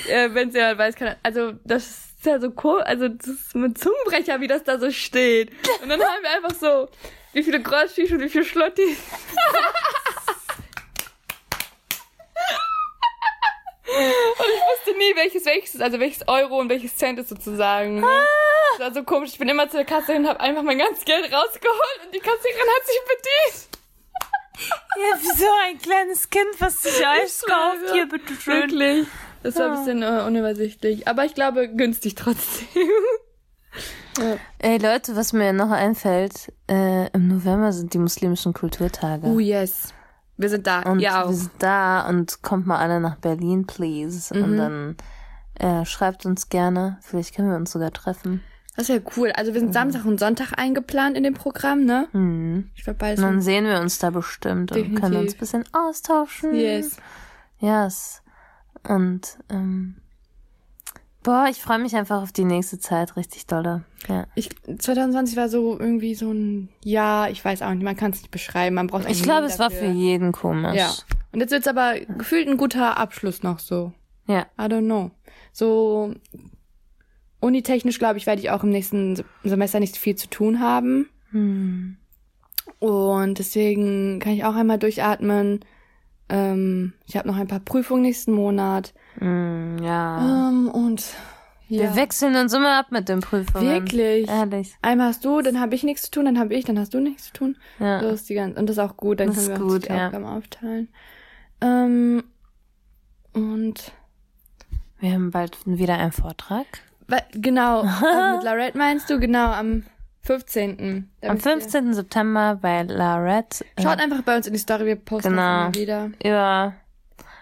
äh, wenn sie ja weiß, kann, also das ist ja so cool, also das ist mit Zungenbrecher, wie das da so steht. Und dann haben wir einfach so, wie viele Groschis und wie viele Schlottis. Und ich wusste nie, welches welches ist, also welches Euro und welches Cent ist sozusagen. Ne? Das war so komisch. Ich bin immer zur Kasse hin und habe einfach mein ganzes Geld rausgeholt und die Kassiererin hat sich bedient. Ja, wie so ein kleines Kind, was sich Eis kauft. Hier, bitteschön. Wirklich. Das war ein bisschen äh, unübersichtlich. Aber ich glaube, günstig trotzdem. Ja. Ey Leute, was mir noch einfällt, äh, im November sind die muslimischen Kulturtage. Oh yes. Wir sind da. Und ja auch. wir sind da und kommt mal alle nach Berlin, please. Mhm. Und dann äh, schreibt uns gerne. Vielleicht können wir uns sogar treffen. Das ist ja cool. Also wir sind Samstag und Sonntag eingeplant in dem Programm, ne? Hm. Ich werde beides. Und dann sehen wir uns da bestimmt und können Definitiv. uns ein bisschen austauschen. Yes. Yes. Und ähm, boah, ich freue mich einfach auf die nächste Zeit richtig dolle. Ja. Ich, 2020 war so irgendwie so ein Jahr, ich weiß auch nicht, man kann es nicht beschreiben, man braucht Ich glaube, es war für jeden komisch. Ja. Und jetzt wird's aber gefühlt ein guter Abschluss noch so. Ja. I don't know. So unitechnisch, glaube ich, werde ich auch im nächsten Se- Semester nicht viel zu tun haben. Hm. Und deswegen kann ich auch einmal durchatmen. Ähm, ich habe noch ein paar Prüfungen nächsten Monat. Hm, ja. Ähm, und ja. Wir wechseln uns immer ab mit den Prüfungen. Wirklich? Ehrlich. Einmal hast du, dann habe ich nichts zu tun, dann habe ich, dann hast du nichts zu tun. Ja. So ist die ganze, und das ist auch gut, dann Das können wir uns gut, die ja. Aufgaben aufteilen. Ähm, und Wir haben bald wieder einen Vortrag. genau, also mit Larette meinst du, genau, am 15. Da Am müsst ihr- 15. September bei Larette. äh, Schaut einfach bei uns in die Story, wir posten Genau. das immer wieder. Ja.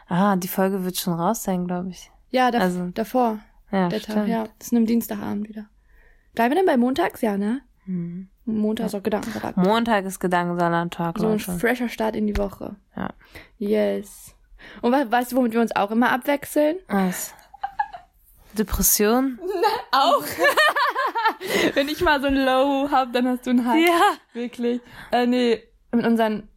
Ah, die Folge wird schon raus sein, glaube ich. Ja, da, Also- davor, Ja, der stimmt. Tag, ja. Das ist am Dienstagabend wieder. Bleiben wir denn bei montags? Ja, ne? Hm. Montag ist auch Gedankensalat. Montag ist Gedankensalat-Tag, So ein Leute. fresher Start in die Woche. Ja. Yes. Und we weißt du, womit wir uns auch immer abwechseln? Was? Depression? Auch. Wenn ich mal so ein Low hab, dann hast du ein High. Ja. Wirklich. Äh, nee, mit unseren,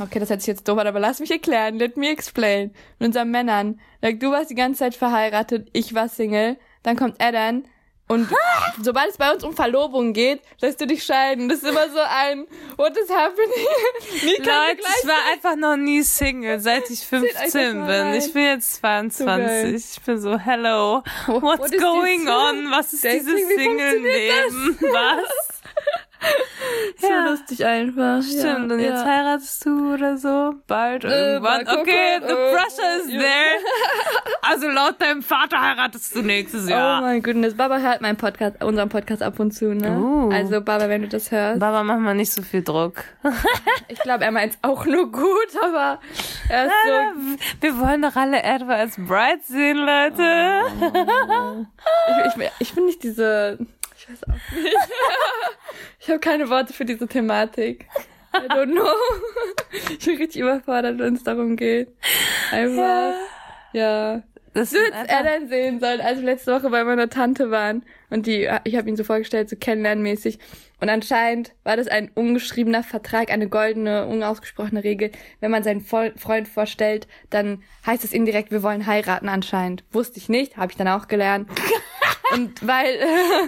okay, das hört sich jetzt doof an, aber lass mich erklären. Let me explain. Mit unseren Männern. Like, du warst die ganze Zeit verheiratet, ich war Single. Dann kommt Adam und sobald es bei uns um Verlobung geht, lässt du dich scheiden. Das ist immer so ein, what is happening? Wir Leute, ich war einfach noch nie Single, seit ich euch 15 das mal bin. Ich bin jetzt geil. 22. Ich bin so, hello, What what's is going on? Was ist Dating, dieses wie Single-Leben? Was? so Ja. lustig einfach. Stimmt, ja, und jetzt ja. heiratest du oder so? Bald Äh, irgendwann. gucken. okay, the Äh, pressure is there. Also laut deinem Vater heiratest du nächstes Oh Jahr. mein Goodness, Baba hört meinen Podcast, unseren Podcast ab und zu, ne? Uh. Also Baba, wenn du das hörst. Baba, mach mal nicht so viel Druck. Ich glaube, er meint's auch nur gut, aber er ist so. Wir wollen doch alle Edward als Bride sehen, Leute. Ich, ich, ich bin nicht diese. Ich weiß auch nicht. Ich habe keine Worte für diese Thematik. I don't know. Ich bin richtig überfordert, wenn es darum geht. Einfach. Ja. Das Du hättest einfach- Alan sehen sollen, als wir letzte Woche bei meiner Tante waren. Und die, ich habe ihn so vorgestellt, so kennenlernmäßig. Und anscheinend war das ein ungeschriebener Vertrag, eine goldene, unausgesprochene Regel. Wenn man seinen Freund vorstellt, dann heißt es indirekt, wir wollen heiraten anscheinend. Wusste ich nicht, habe ich dann auch gelernt. Und weil,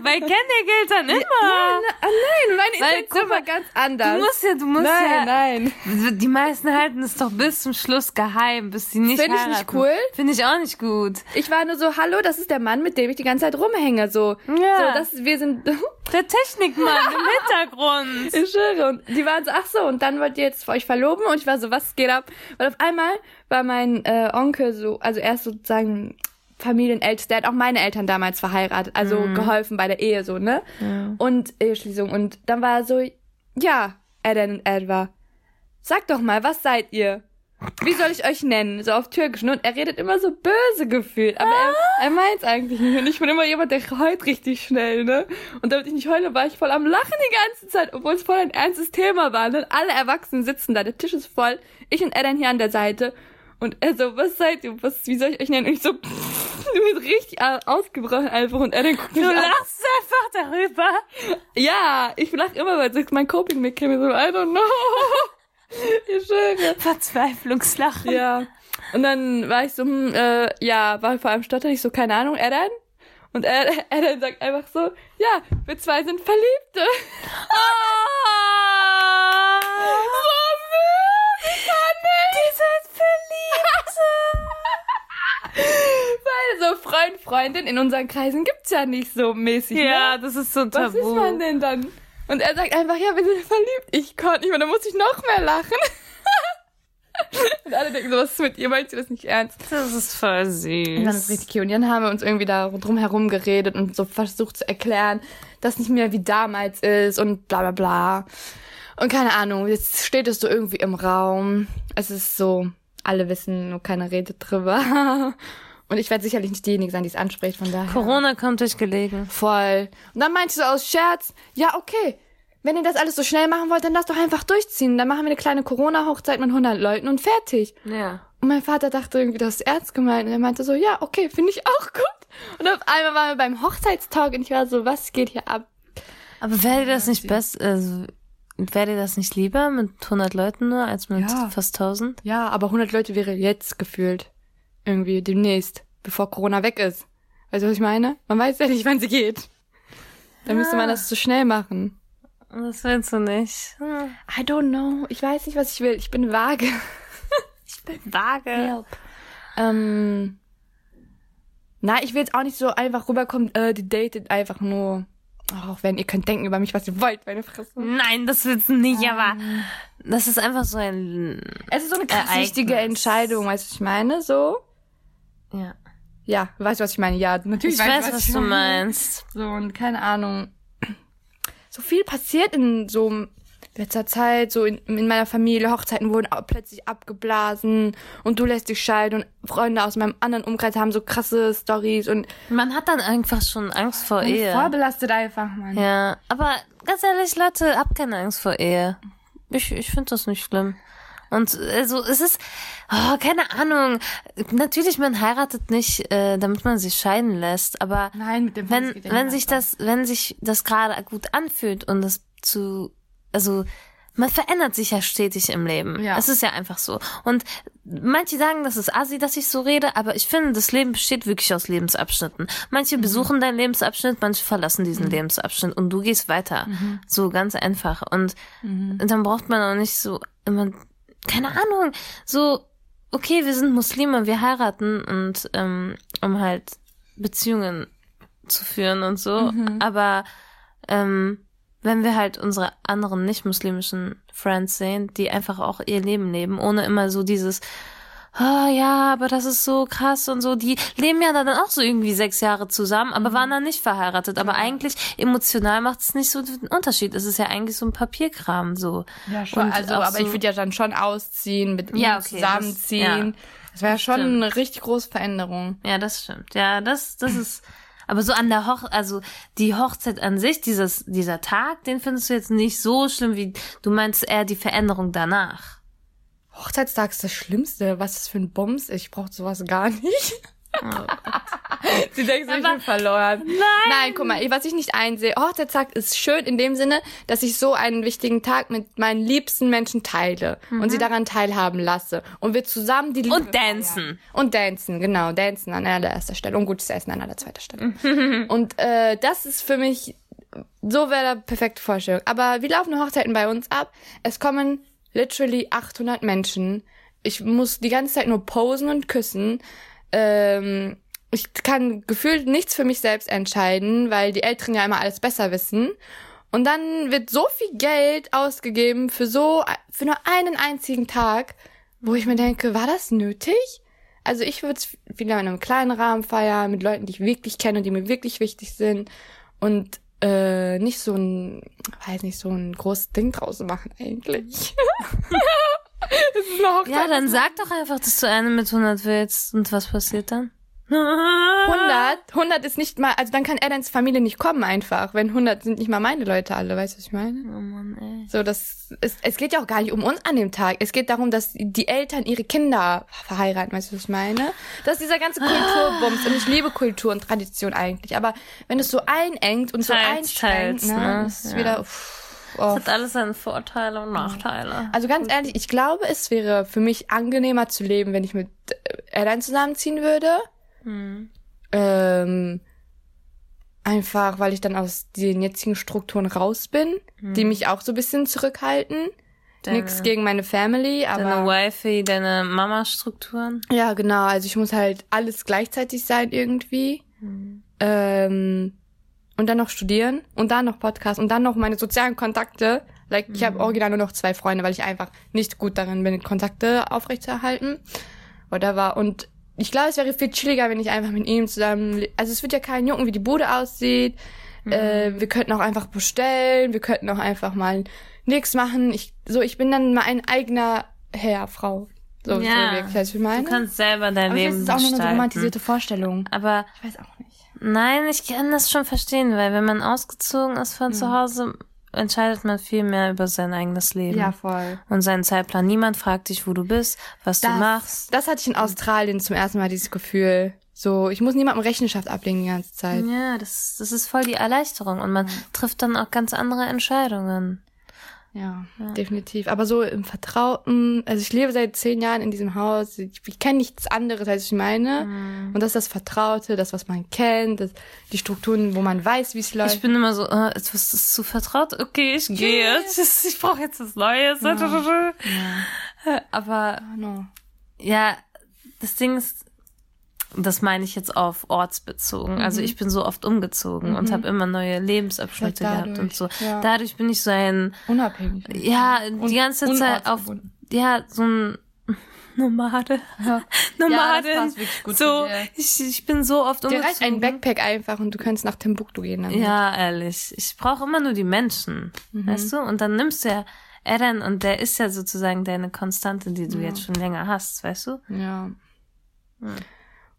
Bei Kenny gilt dann immer. ah, nein, meine Weil, mal, war ganz anders. Du musst ja, du musst nein, ja. nein. Die meisten halten es doch bis zum Schluss geheim, bis sie nicht Find ich nicht cool. Finde ich auch nicht gut. Ich war nur so, hallo, das ist der Mann, mit dem ich die ganze Zeit rumhänge. So, Ja. so das, wir sind, Der Technikmann im Hintergrund. Ich schwöre. Und die waren so, ach so, und dann wollt ihr jetzt euch verloben? Und ich war so, was geht ab? Weil auf einmal war mein äh, Onkel so, also er ist sozusagen Familienältester, der hat auch meine Eltern damals verheiratet, also geholfen bei der Ehe so, ne? Und Eheschließung. Und dann war er so, ja, Eden und Edward, sag doch mal, was seid ihr? Wie soll ich euch nennen? So auf Türkisch. ne? Und er redet immer so böse gefühlt. Aber er, er meint's eigentlich nicht. Und ich bin immer jemand, der heult richtig schnell, ne? Und damit ich nicht heule, war ich voll am Lachen die ganze Zeit, obwohl es voll ein ernstes Thema war. Ne? Alle Erwachsenen sitzen da, der Tisch ist voll. Ich und Eden hier an der Seite. Und er so, was seid ihr? Was, wie soll ich euch nennen? Und ich so, du bist richtig au- ausgebrochen einfach. Und Eden guckt mich Du an. lachst einfach darüber. Ja, ich lach immer, weil es mein Coping-Mechanismus so, I don't know. ich schwöre. Verzweiflungslachen. Ja. Und dann war ich so, hm, äh, ja, war vor allem stotter ich so, keine Ahnung, er dann? Und er, er dann sagt einfach so, ja, wir zwei sind Verliebte. Oh. Freund, Freundin in unseren Kreisen gibt's ja nicht so mäßig, Ja, ne? das ist so ein Was ist Tabu. man denn dann? Und er sagt einfach, ja, wir sind verliebt. Ich konnte nicht mehr, dann muss ich noch mehr lachen. Und alle denken so, was ist mit ihr? Meint sie das nicht ernst? Das ist voll süß. Und dann ist richtig cute. Und dann haben wir uns irgendwie da drum herum geredet und so versucht zu erklären, dass nicht mehr wie damals ist und bla bla bla. Und keine Ahnung, jetzt steht es so irgendwie im Raum. Es ist so, alle wissen, nur keiner redet drüber. Und ich werde sicherlich nicht diejenige sein, die es anspricht, von daher. Corona kommt euch gelegen. Voll. Und dann meinte sie so aus Scherz, ja, okay, wenn ihr das alles so schnell machen wollt, dann lasst doch einfach durchziehen. Dann machen wir eine kleine Corona-Hochzeit mit 100 Leuten und fertig. Ja. Und mein Vater dachte irgendwie, das ist ernst gemeint. Und er meinte so, ja, okay, finde ich auch gut. Und auf einmal waren wir beim Hochzeitstag und ich war so, was geht hier ab? Aber wäre dir das nicht besser, also, wäre dir das nicht lieber mit 100 Leuten nur als mit Ja. fast 1000? Ja, aber 100 Leute wäre jetzt gefühlt. Irgendwie demnächst, bevor Corona weg ist. Weißt du, was ich meine? Man weiß ja nicht, wann sie geht. Dann müsste man das so schnell machen. Das willst du nicht. Hm. I don't know. Ich weiß nicht, was ich will. Ich bin vage. Ich bin vage. Ähm, na, ich will jetzt auch nicht so einfach rüberkommen, äh, die datet einfach nur. Auch wenn ihr könnt denken über mich, was ihr wollt, meine Fresse. Nein, das willst du nicht, aber das ist einfach so ein, Es ist so eine krass Ereignis. wichtige Entscheidung, weißt du, was ich meine? So. Ja. Ja, weißt du, was ich meine? Ja, natürlich Ich weiß, was du meinst. So, und keine Ahnung. So viel passiert in so letzter Zeit, so in, in meiner Familie. Hochzeiten wurden plötzlich abgeblasen und du lässt dich scheiden und Freunde aus meinem anderen Umkreis haben so krasse Stories und Man hat dann einfach schon Angst vor Ehe. vorbelastet einfach, Mann. Ja, aber ganz ehrlich, Leute, habt keine Angst vor Ehe. Ich, ich finde das nicht schlimm. Und also es ist, oh, keine Ahnung. Natürlich, man heiratet nicht, äh, damit man sich scheiden lässt, aber Nein, mit dem wenn, wenn sich das, wenn sich das gerade gut anfühlt und das zu, also man verändert sich ja stetig im Leben. Ja. Es ist ja einfach so. Und manche sagen, das ist assi, dass ich so rede, aber ich finde, das Leben besteht wirklich aus Lebensabschnitten. Manche besuchen deinen Lebensabschnitt, manche verlassen diesen Lebensabschnitt und du gehst weiter. So ganz einfach. Und dann braucht man auch nicht so immer, keine Ahnung, so, okay, wir sind Muslime, wir heiraten und ähm, um halt Beziehungen zu führen und so. Aber ähm, wenn wir halt unsere anderen nicht-muslimischen Friends sehen, die einfach auch ihr Leben leben, ohne immer so dieses, ah ja, aber das ist so krass und so, die leben ja dann auch so irgendwie sechs Jahre zusammen, aber waren dann nicht verheiratet. Aber eigentlich emotional macht es nicht so den Unterschied. Es ist ja eigentlich so ein Papierkram so. Ja, schon. Und also, aber so- ich würde ja dann schon ausziehen, mit ihm Ja, okay, zusammenziehen. das- Das, wäre ja schon stimmt. eine richtig große Veränderung. Ja, das stimmt. Ja, das, das ist. Aber so an der Hoch, also die Hochzeit an sich, dieses, dieser Tag, den findest du jetzt nicht so schlimm, wie du meinst eher die Veränderung danach. Hochzeitstag ist das Schlimmste. Was ist für ein Bums? Ich brauche sowas gar nicht. Sie denkt so, ich bin verloren. Nein. Nein, guck mal, was ich nicht einsehe. Hochzeitstag ist schön in dem Sinne, dass ich so einen wichtigen Tag mit meinen liebsten Menschen teile und sie daran teilhaben lasse. Und wir zusammen die Liebe Und dancen. feiern. Und dancen, genau. Dancen an allererster Stelle. Und gutes Essen an allerzweiter Stelle. und äh, das ist für mich, so wäre der perfekte Vorstellung. Aber wie laufen Hochzeiten bei uns ab? Es kommen literally 800 Menschen. Ich muss die ganze Zeit nur posen und küssen. Ähm, ich kann gefühlt nichts für mich selbst entscheiden, weil die Älteren ja immer alles besser wissen. Und dann wird so viel Geld ausgegeben für so, für nur einen einzigen Tag, wo ich mir denke, war das nötig? Also ich würde es wieder in einem kleinen Rahmen feiern, mit Leuten, die ich wirklich kenne und die mir wirklich wichtig sind. Und äh, nicht so ein, weiß nicht, so ein großes Ding draus machen eigentlich. Ja, dann sag doch einfach, dass du eine mit 100 willst. Und was passiert dann? 100, 100 ist nicht mal, also dann kann Adams Familie nicht kommen einfach, wenn 100 sind nicht mal meine Leute alle, weißt du, was ich meine? Oh Mann, ey. So, das ist, es geht ja auch gar nicht um uns an dem Tag. Es geht darum, dass die Eltern ihre Kinder verheiraten, weißt du, was ich meine? Das ist dieser ganze Kulturbums und ich liebe Kultur und Tradition eigentlich, aber wenn es so einengt und so Teils, einschränkt, teils, ne, ne? ist es Ja. wieder, uff, oh. Das hat alles seine Vorteile und Nachteile. Also ganz ehrlich, ich glaube, es wäre für mich angenehmer zu leben, wenn ich mit Airline zusammenziehen würde. Ähm, einfach, weil ich dann aus den jetzigen Strukturen raus bin, die mich auch so ein bisschen zurückhalten. Deine- Nix gegen meine Family, Deine aber Wifi, deine Mama-Strukturen. ja, genau. Also ich muss halt alles gleichzeitig sein irgendwie. Ähm, und dann noch studieren und dann noch Podcast und dann noch meine sozialen Kontakte. Like, ich habe original nur noch zwei Freunde, weil ich einfach nicht gut darin bin, Kontakte aufrechtzuerhalten. Oder war und ich glaube, es wäre viel chilliger, wenn ich einfach mit ihm zusammen. Also es wird ja keinen jucken, wie die Bude aussieht. Äh, wir könnten auch einfach bestellen. Wir könnten auch einfach mal nichts machen. Ich so, ich bin dann mein eigener Herr, Frau. So, Ja. so wirklich, weißt du, meine? Du kannst selber dein Aber Leben das ist auch nur eine gestalten. romantisierte Vorstellung. Aber Ich weiß auch nicht. nein, ich kann das schon verstehen, weil wenn man ausgezogen ist von zu Hause, entscheidet man viel mehr über sein eigenes Leben. Ja, voll. Und seinen Zeitplan. Niemand fragt dich, wo du bist, was du machst. Das hatte ich in Australien zum ersten Mal, dieses Gefühl. So, ich muss niemandem Rechenschaft ablegen die ganze Zeit. Ja, das, das ist voll die Erleichterung und man trifft dann auch ganz andere Entscheidungen. Ja, definitiv. Aber so im Vertrauten, also ich lebe seit zehn Jahren in diesem Haus, ich, ich kenne nichts anderes, als ich meine. Mhm. Und das ist das Vertraute, das, was man kennt, das, die Strukturen, wo man weiß, wie es läuft. Ich bin immer so, äh, etwas ist zu vertraut. Okay, ich gehe jetzt. Ich brauche jetzt was Neues. Aber no. ja, das Ding ist, das meine ich jetzt auf ortsbezogen. Also ich bin so oft umgezogen und habe immer neue Lebensabschnitte Vielleicht gehabt und so. dadurch, ja. Dadurch bin ich so ein, Unabhängig. ja, die ganze Zeit auf, ja, so ein Nomade. Ja. Nomadin. Ja, so, dir. ich, ich bin so oft Dir umgezogen. reicht ein Backpack einfach und du kannst nach Timbuktu gehen. Damit. Ja, ehrlich. Ich brauche immer nur die Menschen, Mhm. weißt du? Und dann nimmst du ja Eren und der ist ja sozusagen deine Konstante, die du jetzt schon länger hast, weißt du? Ja.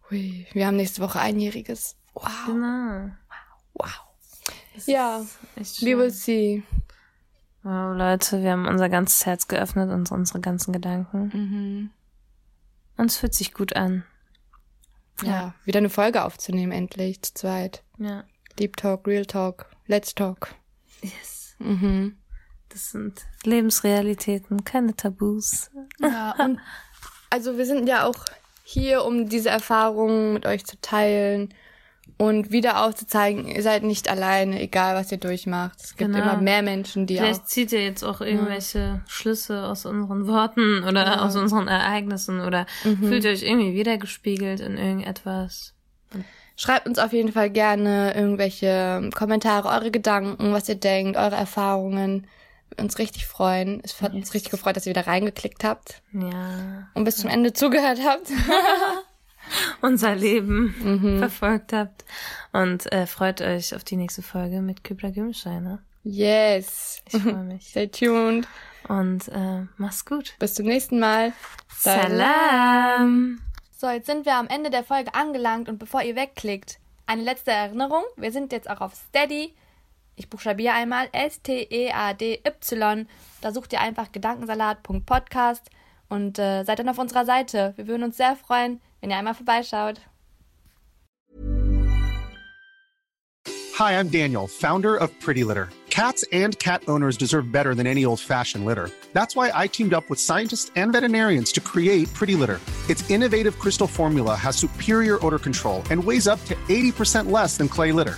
Hui, wir haben nächste Woche einjähriges. Wow. Genau. Wow. Ja, Echt we will see. Wow, Leute, wir haben unser ganzes Herz geöffnet und unsere ganzen Gedanken. Mhm. Und es fühlt sich gut an. Ja. wieder eine Folge aufzunehmen, endlich, zu zweit. Ja. Deep Talk, Real Talk, Let's Talk. Yes. Mhm. Das sind Lebensrealitäten, keine Tabus. Ja, und also wir sind ja auch hier, um diese Erfahrungen mit euch zu teilen und wieder aufzuzeigen, ihr seid nicht alleine, egal was ihr durchmacht. Es gibt Genau. immer mehr Menschen, die Vielleicht auch. zieht ihr jetzt auch irgendwelche Schlüsse aus unseren Worten oder aus unseren Ereignissen oder fühlt ihr euch irgendwie wiedergespiegelt in irgendetwas. Schreibt uns auf jeden Fall gerne irgendwelche Kommentare, eure Gedanken, was ihr denkt, eure Erfahrungen. Uns richtig freuen. Es hat uns richtig gefreut, dass ihr wieder reingeklickt habt Ja. und bis zum Ende zugehört habt. Unser Leben Mhm. verfolgt habt. Und äh, freut euch auf die nächste Folge mit Gümmelstein. Ne? Yes. Ich freue mich. Stay tuned. Und äh, mach's gut. Bis zum nächsten Mal. Salam. So, jetzt sind wir am Ende der Folge angelangt und bevor ihr wegklickt, eine letzte Erinnerung. Wir sind jetzt auch auf Steady. Ich buchstabiere einmal S-T-E-A-D-Y. Da sucht ihr einfach gedankensalat.podcast und äh, seid dann auf unserer Seite. Wir würden uns sehr freuen, wenn ihr einmal vorbeischaut. Hi, I'm Daniel, founder of Pretty Litter. Cats and cat owners deserve better than any old fashioned litter. That's why I teamed up with scientists and veterinarians to create Pretty Litter. Its innovative crystal formula has superior odor control and weighs up to 80% less than clay litter.